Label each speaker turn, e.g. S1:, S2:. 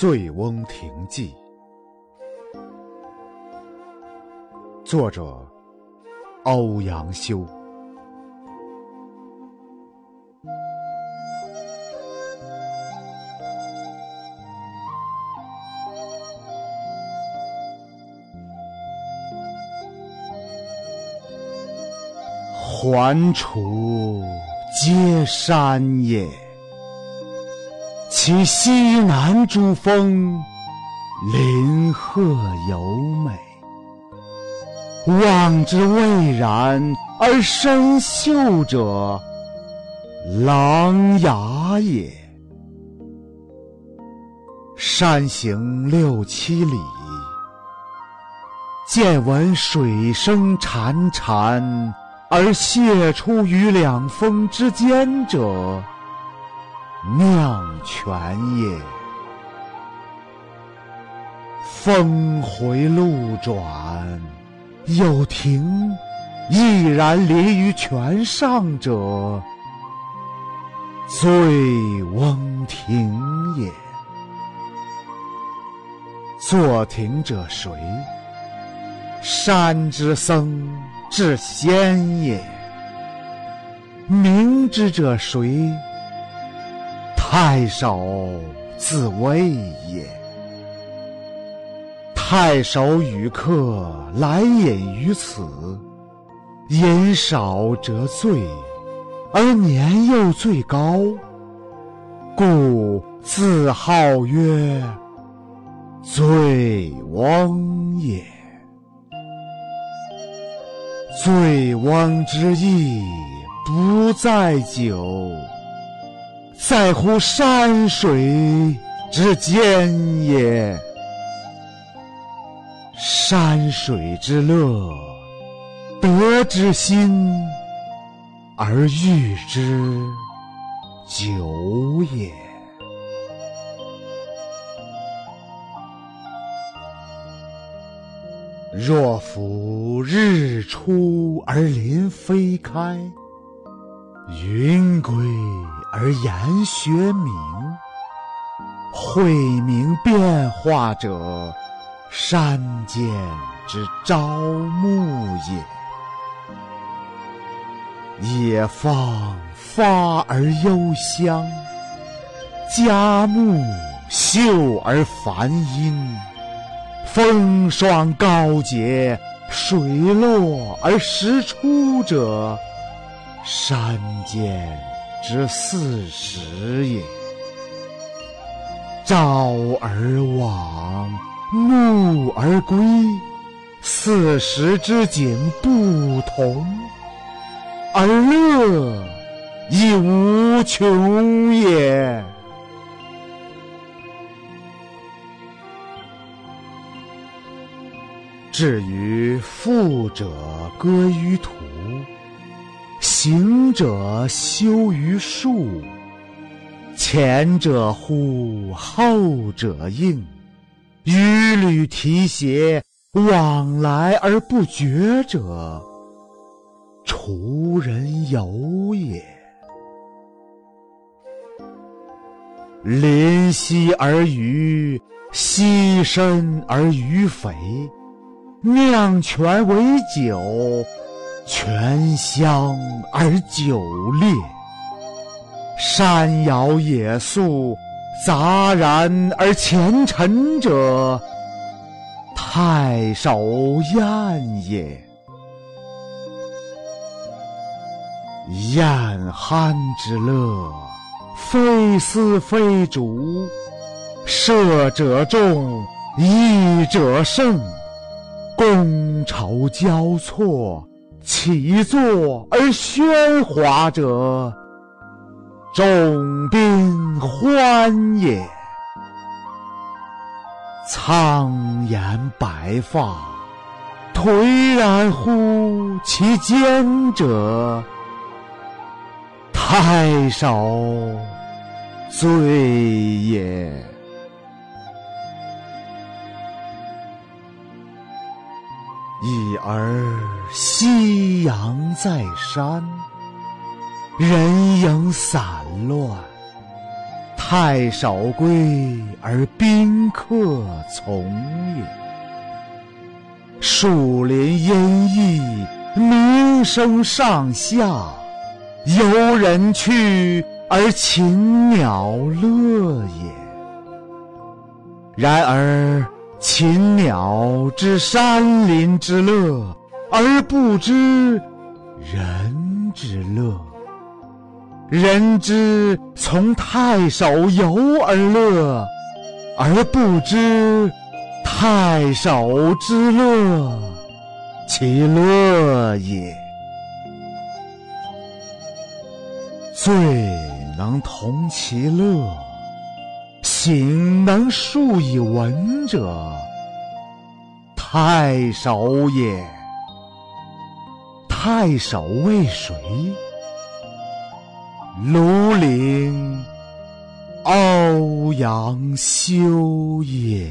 S1: 醉翁亭记》，作者欧阳修。环滁皆山也，其西南诸峰，林壑尤美。望之蔚然而深秀者，琅琊也。山行六七里，见闻水声潺潺。而泻出于两峰之间者，酿泉也。峰回路转，有亭翼然临于泉上者，醉翁亭也。作亭者谁？山之僧。至仙也，明之者谁？太守自谓也。太守与客来饮于此，饮少则醉，而年又最高，故自号曰醉翁也。醉翁之意不在酒，在乎山水之间也。山水之乐，得之心而寓之酒也。若夫日出而林霏开，云归而岩穴暝，晦明变化者，山间之朝暮也。野芳发而幽香，佳木秀而繁阴。风霜高洁，水落而石出者，山间之四时也。朝而往，暮而归，四时之景不同，而乐亦无穷也。至于富者歌于途，行者修于树，前者呼，后者应，纡履提携，往来而不绝者，滁人游也。临溪而渔，溪深而鱼肥。酿泉为酒，泉香而酒冽。山摇野肃，杂然而前陈者，太守宴也。宴酣之乐，非丝非竹，射者中，弈者胜。觥筹交错，起坐而喧哗者，众宾欢也。苍颜白发，颓然乎其间者，太守醉也。已而夕阳在山，人影散乱，太守归而宾客从也。树林阴翳，鸣声上下，游人去而禽鸟乐也。然而禽鸟知山林之乐，而不知人之乐。人之从太守游而乐，而不知太守之乐，其乐也。最能同其乐，醒能述以文者，太守也。太守为谁？庐陵欧阳修也。